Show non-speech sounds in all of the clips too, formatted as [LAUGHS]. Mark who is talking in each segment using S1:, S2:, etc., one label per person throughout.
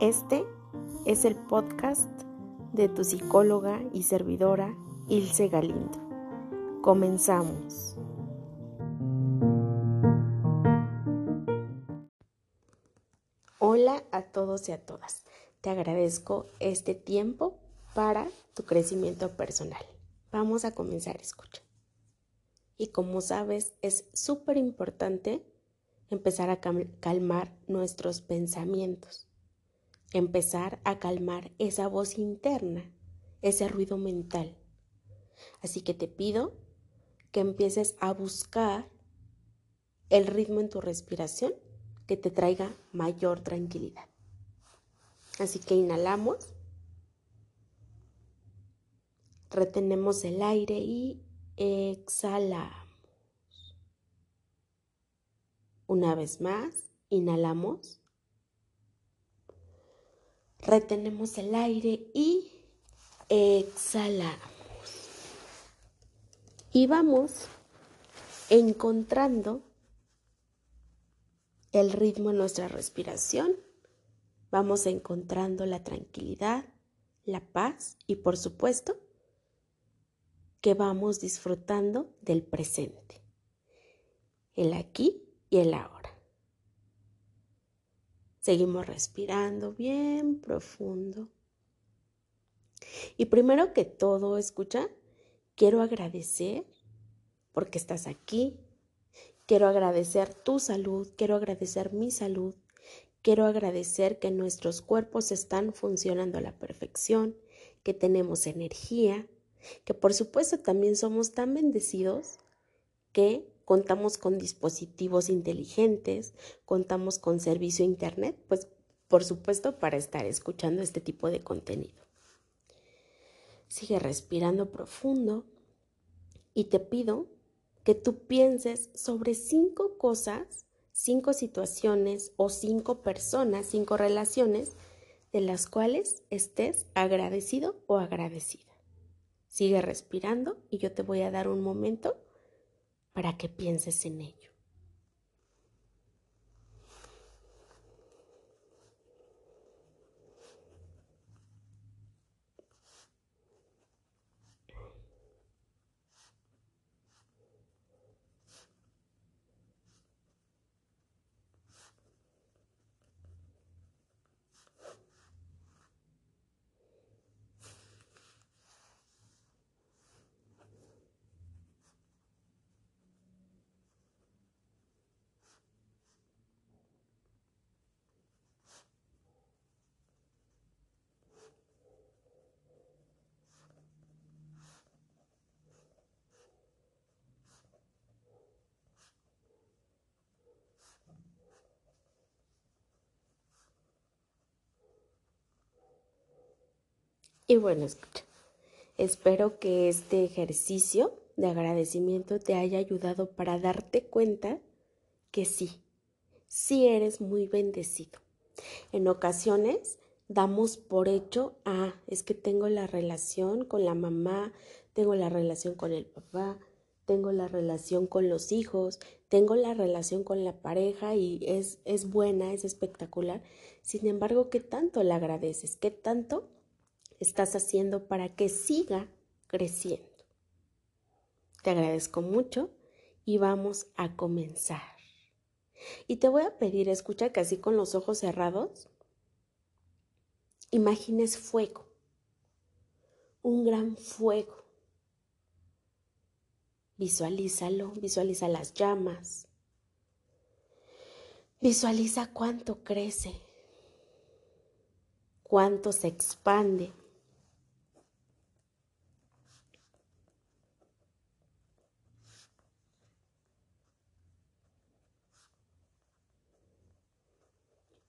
S1: Este es el podcast de tu psicóloga y servidora Ilse Galindo. Comenzamos. Hola a todos y a todas. Te agradezco este tiempo para tu crecimiento personal. Vamos a comenzar a escuchar. Y como sabes, es súper importante empezar a calmar nuestros pensamientos, empezar a calmar esa voz interna, ese ruido mental. Así que te pido que empieces a buscar el ritmo en tu respiración que te traiga mayor tranquilidad. Así que inhalamos, retenemos el aire y exhalamos. Una vez más, inhalamos. Retenemos el aire y exhalamos. Y vamos encontrando el ritmo en nuestra respiración. Vamos encontrando la tranquilidad, la paz y por supuesto que vamos disfrutando del presente. El aquí y el ahora. Seguimos respirando bien profundo. Y primero que todo, escucha, quiero agradecer porque estás aquí. Quiero agradecer tu salud, quiero agradecer mi salud. Quiero agradecer que nuestros cuerpos están funcionando a la perfección, que tenemos energía, que por supuesto también somos tan bendecidos que contamos con dispositivos inteligentes, contamos con servicio internet, pues por supuesto para estar escuchando este tipo de contenido. Sigue respirando profundo y te pido que tú pienses sobre cinco cosas, cinco situaciones o cinco personas, cinco relaciones de las cuales estés agradecido o agradecida. Sigue respirando y yo te voy a dar un momento para que pienses en ello. Y bueno, escucha, espero que este ejercicio de agradecimiento te haya ayudado para darte cuenta que sí, sí eres muy bendecido. En ocasiones damos por hecho, ah, es que tengo la relación con la mamá, tengo la relación con el papá, tengo la relación con los hijos, tengo la relación con la pareja y es, es buena, es espectacular. Sin embargo, ¿qué tanto le agradeces? ¿Qué tanto estás haciendo para que siga creciendo. Te agradezco mucho y vamos a comenzar. Y te voy a pedir, escucha que así con los ojos cerrados, imagines fuego, un gran fuego. Visualízalo, visualiza las llamas. Visualiza cuánto crece, cuánto se expande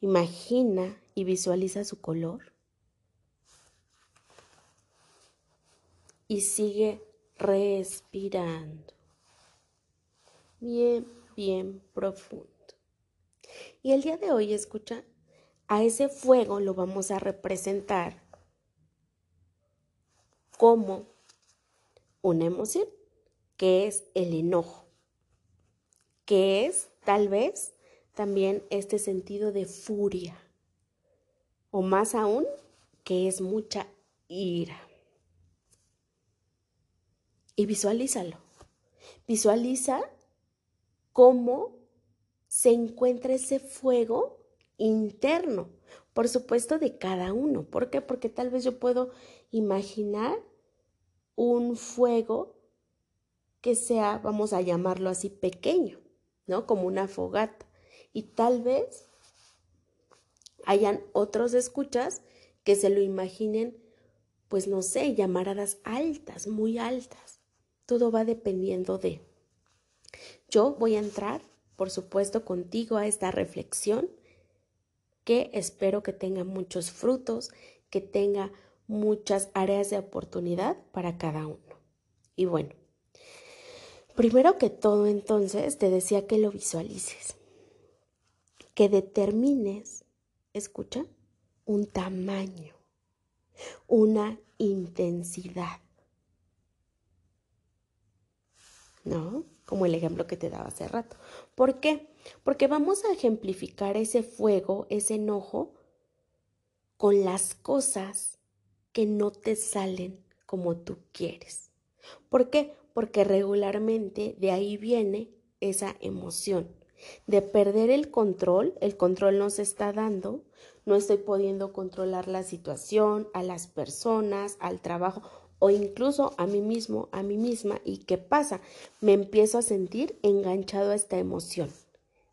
S1: Imagina y visualiza su color. Y sigue respirando. Bien, bien profundo. Y el día de hoy, escucha, a ese fuego lo vamos a representar como una emoción, que es el enojo, que es tal vez también este sentido de furia, o más aún, que es mucha ira. Y visualízalo. Visualiza cómo se encuentra ese fuego interno, por supuesto de cada uno. ¿Por qué? Porque tal vez yo puedo imaginar un fuego que sea, vamos a llamarlo así, pequeño, ¿no? Como una fogata. Y tal vez hayan otros escuchas que se lo imaginen, pues no sé, llamaradas altas, muy altas. Todo va dependiendo de. Yo voy a entrar, por supuesto, contigo a esta reflexión que espero que tenga muchos frutos, que tenga muchas áreas de oportunidad para cada uno. Y bueno, Primero que todo, entonces, te decía que lo visualices, que determines, escucha, un tamaño, una intensidad. ¿No? Como el ejemplo que te daba hace rato. ¿Por qué? Porque vamos a ejemplificar ese fuego, ese enojo, con las cosas que no te salen como tú quieres. ¿Por qué? porque regularmente de ahí viene esa emoción de perder el control, el control no se está dando, no estoy pudiendo controlar la situación, a las personas, al trabajo o incluso a mí mismo, a mí misma. ¿Y qué pasa? Me empiezo a sentir enganchado a esta emoción,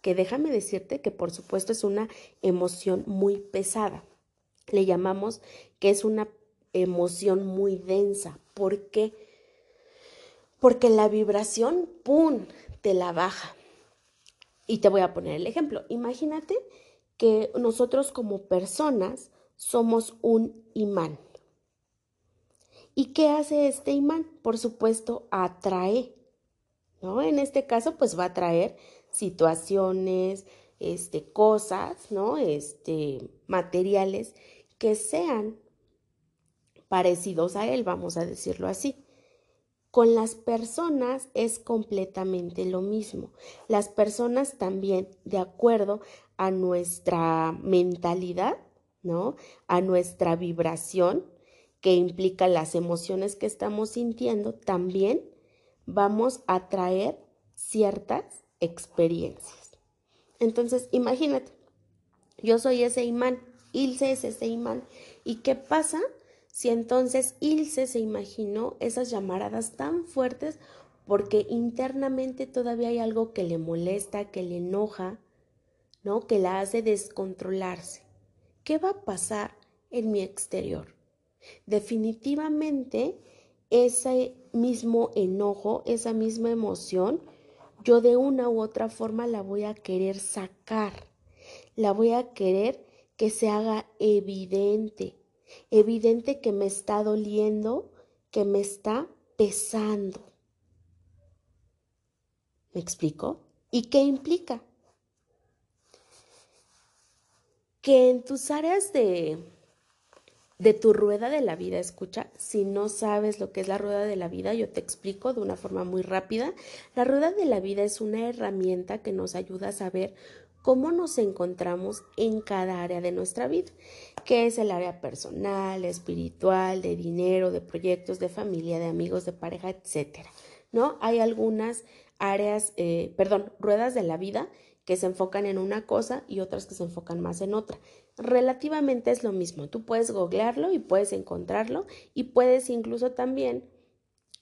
S1: que déjame decirte que por supuesto es una emoción muy pesada. Le llamamos que es una emoción muy densa. ¿Por qué? porque la vibración, ¡pum!, te la baja. Y te voy a poner el ejemplo. Imagínate que nosotros como personas somos un imán. ¿Y qué hace este imán? Por supuesto, atrae, ¿no? En este caso, pues va a atraer situaciones, este, cosas, ¿no? Este, materiales que sean parecidos a él, vamos a decirlo así. Con las personas es completamente lo mismo. Las personas también, de acuerdo a nuestra mentalidad, ¿no? A nuestra vibración, que implica las emociones que estamos sintiendo, también vamos a traer ciertas experiencias. Entonces, imagínate, yo soy ese imán, Ilse es ese imán. ¿Y qué pasa si entonces Ilse se imaginó esas llamaradas tan fuertes porque internamente todavía hay algo que le molesta, que le enoja, ¿no? Que la hace descontrolarse. ¿Qué va a pasar en mi exterior? Definitivamente ese mismo enojo, esa misma emoción, yo de una u otra forma la voy a querer sacar, la voy a querer que se haga evidente, evidente que me está doliendo, que me está pesando. ¿Me explico? ¿Y qué implica? Que en tus áreas de, de tu rueda de la vida, escucha, si no sabes lo que es la rueda de la vida, yo te explico de una forma muy rápida. La rueda de la vida es una herramienta que nos ayuda a saber cómo nos encontramos en cada área de nuestra vida, que es el área personal, espiritual, de dinero, de proyectos, de familia, de amigos, de pareja, etcétera. ¿No? Hay algunas áreas, eh, perdón, ruedas de la vida que se enfocan en una cosa y otras que se enfocan más en otra. Relativamente es lo mismo. Tú puedes googlearlo y puedes encontrarlo y puedes incluso también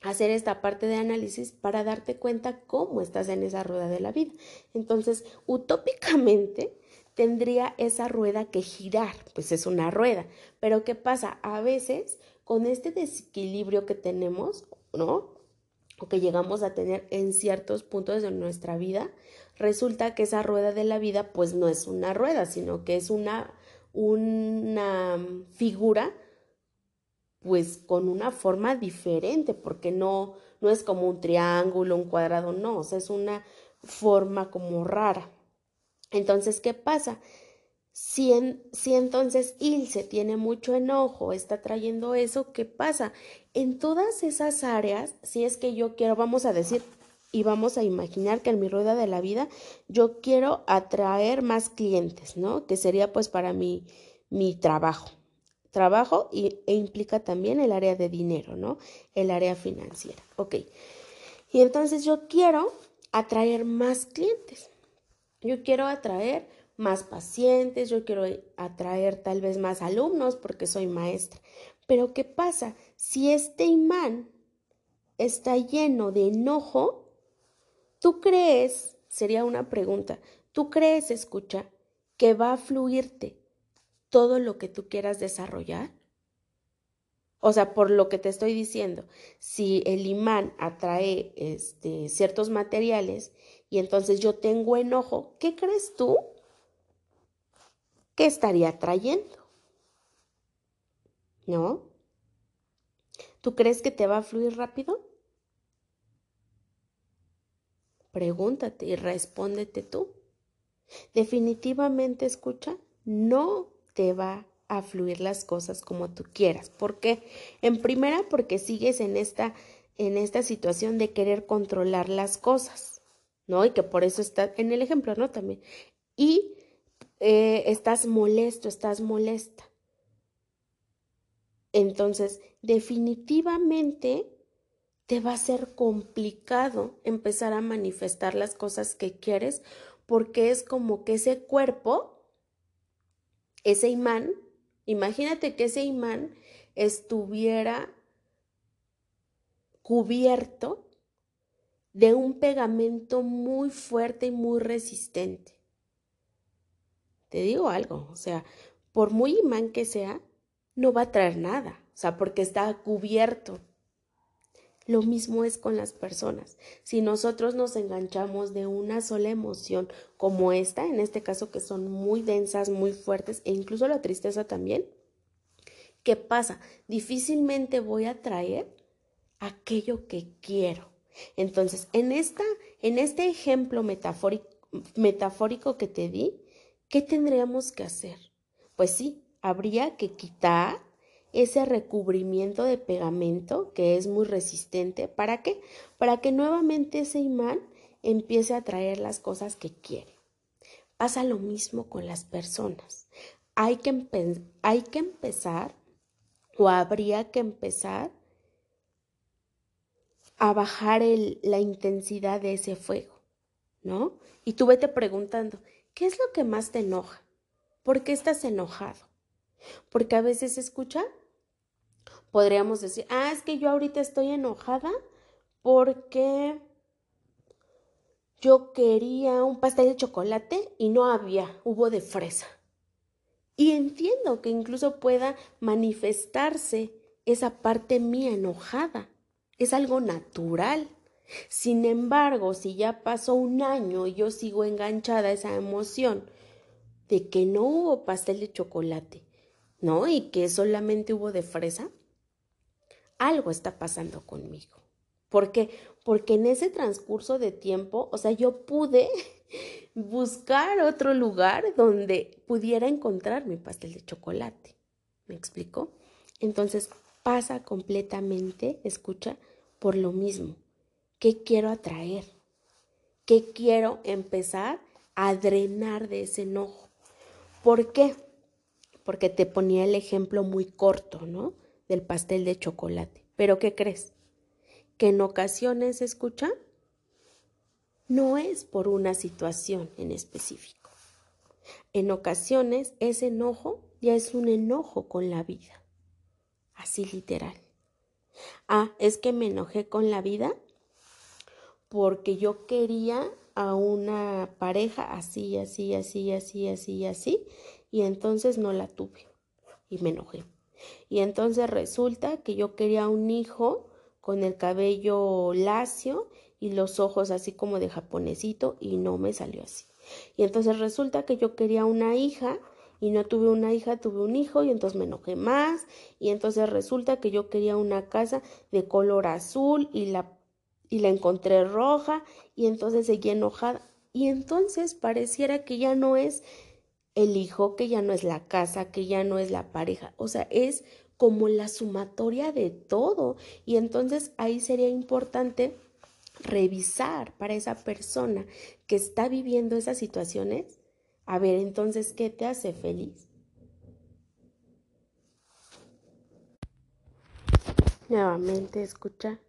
S1: hacer esta parte de análisis para darte cuenta cómo estás en esa rueda de la vida. Entonces, utópicamente tendría esa rueda que girar, pues es una rueda. Pero ¿qué pasa? A veces, con este desequilibrio que tenemos, ¿no? O que llegamos a tener en ciertos puntos de nuestra vida, resulta que esa rueda de la vida, pues no es una rueda, sino que es una, una figura pues con una forma diferente, porque no, no es como un triángulo, un cuadrado, no, o sea, es una forma como rara. Entonces, ¿qué pasa? Si, si entonces Ilse tiene mucho enojo, está trayendo eso, ¿qué pasa? En todas esas áreas, si es que yo quiero, vamos a decir, y vamos a imaginar que en mi rueda de la vida yo quiero atraer más clientes, ¿no? Que sería pues para mi, mi trabajo. Trabajo y, e implica también el área de dinero, ¿no? El área financiera. Ok. Y entonces yo quiero atraer más clientes. Yo quiero atraer más pacientes, yo quiero atraer tal vez más alumnos porque soy maestra. Pero ¿qué pasa? Si este imán está lleno de enojo, ¿tú crees, sería una pregunta, ¿tú crees, escucha, que va a fluirte todo lo que tú quieras desarrollar? O sea, por lo que te estoy diciendo, si el imán atrae este, ciertos materiales y entonces yo tengo enojo, ¿qué crees tú que estaría trayendo? ¿No? ¿Tú crees que te va a fluir rápido? Pregúntate y respóndete tú. Definitivamente, escucha, no te va a fluir las cosas como tú quieras. ¿Por qué? En primera, porque sigues en esta, en esta situación de querer controlar las cosas, ¿no? Y que por eso está en el ejemplo, ¿no? También. Y eh, estás molesto, estás molesta. Entonces, definitivamente te va a ser complicado empezar a manifestar las cosas que quieres porque es como que ese cuerpo, ese imán, imagínate que ese imán estuviera cubierto de un pegamento muy fuerte y muy resistente. Te digo algo, o sea, por muy imán que sea, no va a traer nada, o sea, porque está cubierto. Lo mismo es con las personas. Si nosotros nos enganchamos de una sola emoción como esta, en este caso que son muy densas, muy fuertes, e incluso la tristeza también, ¿qué pasa? Difícilmente voy a traer aquello que quiero. Entonces, en, esta, en este ejemplo metafórico, metafórico que te di, ¿qué tendríamos que hacer? Pues sí, habría que quitar ese recubrimiento de pegamento que es muy resistente. ¿Para qué? Para que nuevamente ese imán empiece a traer las cosas que quiere. Pasa lo mismo con las personas. Hay que, hay que empezar o habría que empezar a bajar la intensidad de ese fuego, ¿no? Y tú vete preguntando, ¿qué es lo que más te enoja? ¿Por qué estás enojado? Porque a veces escucha, podríamos decir, ah, es que yo ahorita estoy enojada porque yo quería un pastel de chocolate y no había, hubo de fresa. Y entiendo que incluso pueda manifestarse esa parte mía enojada. Es algo natural. Sin embargo, si ya pasó un año y yo sigo enganchada a esa emoción de que no hubo pastel de chocolate, ¿no? Y que solamente hubo de fresa, algo está pasando conmigo. ¿Por qué? Porque en ese transcurso de tiempo, o sea, yo pude [LAUGHS] buscar otro lugar donde pudiera encontrar mi pastel de chocolate. ¿Me explico? Entonces pasa completamente, escucha, por lo mismo. ¿Qué quiero atraer? ¿Qué quiero empezar a drenar de ese enojo? ¿Por qué? Porque te ponía el ejemplo muy corto, ¿no? Del pastel de chocolate. Pero ¿qué crees? Que en ocasiones, escucha, no es por una situación en específico. En ocasiones ese enojo ya es un enojo con la vida. Así literal. Ah, es que me enojé con la vida porque yo quería a una pareja así, así, así, así, así, así, y entonces no la tuve y me enojé. Y entonces resulta que yo quería un hijo con el cabello lacio y los ojos así como de japonesito y no me salió así. Y entonces resulta que yo quería una hija y no tuve una hija, tuve un hijo y entonces me enojé más y entonces resulta que yo quería una casa de color azul y la y la encontré roja y entonces seguí enojada y entonces pareciera que ya no es el hijo, que ya no es la casa, que ya no es la pareja, o sea, es como la sumatoria de todo. Y entonces ahí sería importante revisar para esa persona que está viviendo esas situaciones, a ver entonces qué te hace feliz. Nuevamente escucha,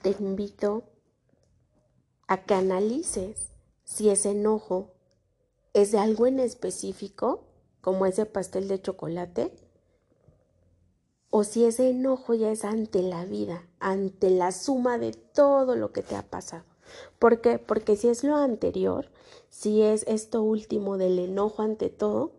S1: te invito a que analices si ese enojo es de algo en específico, como ese pastel de chocolate, o si ese enojo ya es ante la vida, ante la suma de todo lo que te ha pasado. ¿Por qué? Porque si es lo anterior, si es esto último del enojo ante todo,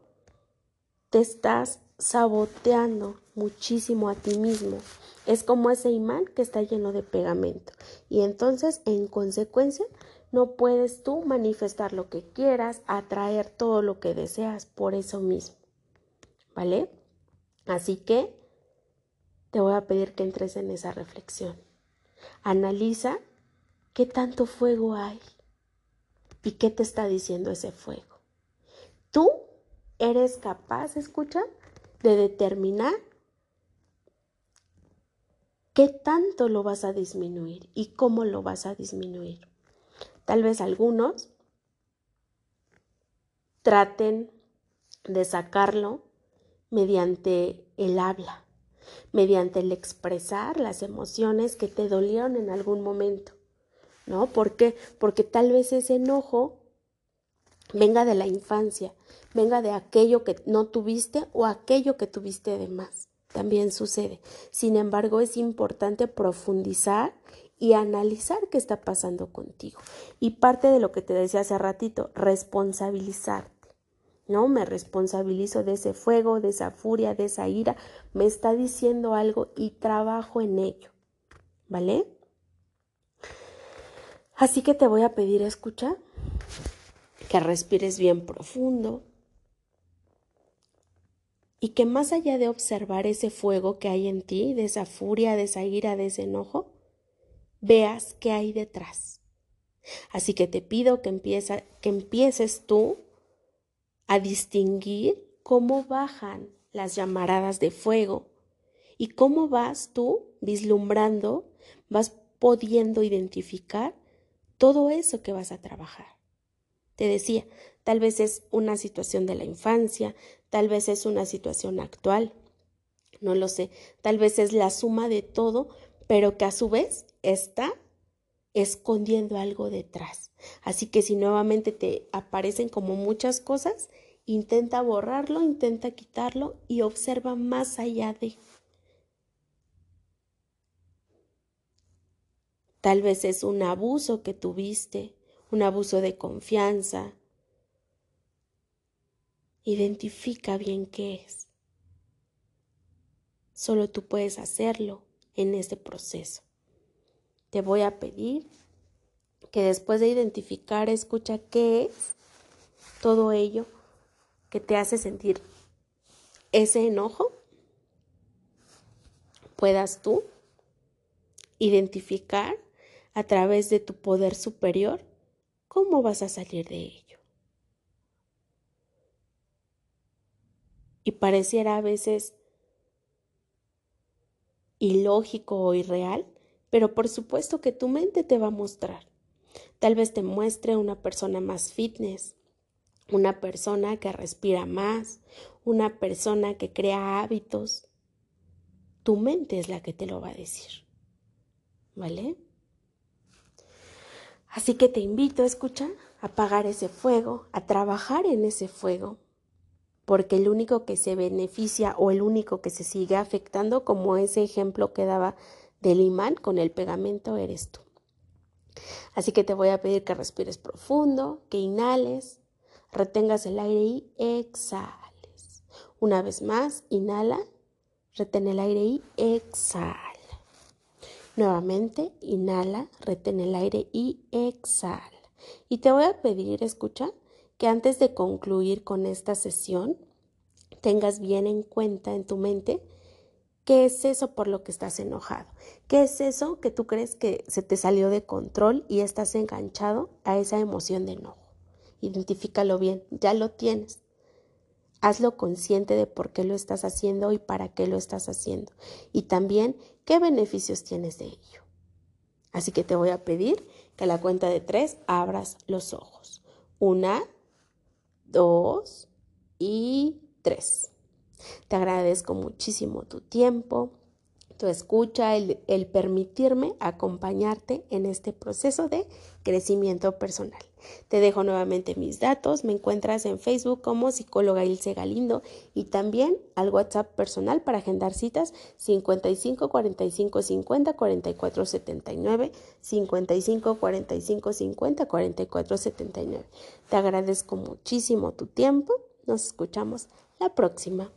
S1: te estás saboteando muchísimo a ti mismo. Es como ese imán que está lleno de pegamento. Y entonces, en consecuencia, no puedes tú manifestar lo que quieras, atraer todo lo que deseas por eso mismo. ¿Vale? Así que te voy a pedir que entres en esa reflexión. Analiza qué tanto fuego hay y qué te está diciendo ese fuego. Tú eres capaz, escucha, de determinar qué tanto lo vas a disminuir y cómo lo vas a disminuir. Tal vez algunos traten de sacarlo mediante el habla, mediante el expresar las emociones que te dolieron en algún momento. ¿No? ¿Por qué? Porque tal vez ese enojo venga de la infancia, venga de aquello que no tuviste o aquello que tuviste de más. También sucede. Sin embargo, es importante profundizar y analizar qué está pasando contigo. Y parte de lo que te decía hace ratito, responsabilizarte. ¿no? Me responsabilizo de ese fuego, de esa furia, de esa ira, me está diciendo algo y trabajo en ello, ¿vale? Así que te voy a pedir escucha, que respires bien profundo y que más allá de observar ese fuego que hay en ti, de esa furia, de esa ira, de ese enojo, veas qué hay detrás. Así que te pido que, empieza, que empieces tú a distinguir cómo bajan las llamaradas de fuego y cómo vas tú vislumbrando, vas pudiendo identificar todo eso que vas a trabajar. Te decía, tal vez es una situación de la infancia, tal vez es una situación actual, no lo sé, tal vez es la suma de todo, pero que a su vez está escondiendo algo detrás. Así que si nuevamente te aparecen como muchas cosas, intenta borrarlo, intenta quitarlo y observa más allá de. Tal vez es un abuso que tuviste, un abuso de confianza. Identifica bien qué es. Solo tú puedes hacerlo en este proceso te voy a pedir que después de identificar, escucha qué es todo ello que te hace sentir ese enojo, puedas tú identificar a través de tu poder superior cómo vas a salir de ello. Y pareciera a veces ilógico o irreal, pero por supuesto que tu mente te va a mostrar. Tal vez te muestre una persona más fitness, una persona que respira más, una persona que crea hábitos. Tu mente es la que te lo va a decir. ¿Vale? Así que te invito, a escuchar, a apagar ese fuego, a trabajar en ese fuego, porque el único que se beneficia o el único que se sigue afectando, como ese ejemplo que daba del imán con el pegamento eres tú. Así que te voy a pedir que respires profundo, que inhales, retengas el aire y exhales. Una vez más, inhala, retén el aire y exhala. Nuevamente, inhala, retén el aire y exhala. Y te voy a pedir, escucha, que antes de concluir con esta sesión, tengas bien en cuenta en tu mente ¿Qué es eso por lo que estás enojado? ¿Qué es eso que tú crees que se te salió de control y estás enganchado a esa emoción de enojo? Identifícalo bien, ya lo tienes. Hazlo consciente de por qué lo estás haciendo y para qué lo estás haciendo. Y también qué beneficios tienes de ello. Así que te voy a pedir que a la cuenta de tres abras los ojos. Una, dos y tres. Te agradezco muchísimo tu tiempo, tu escucha, el, permitirme acompañarte en este proceso de crecimiento personal. Te dejo nuevamente mis datos, me encuentras en Facebook como psicóloga Ilse Galindo y también al WhatsApp personal para agendar citas 55 45 50 44 79 55 45 50 44 79. Te agradezco muchísimo tu tiempo, nos escuchamos la próxima.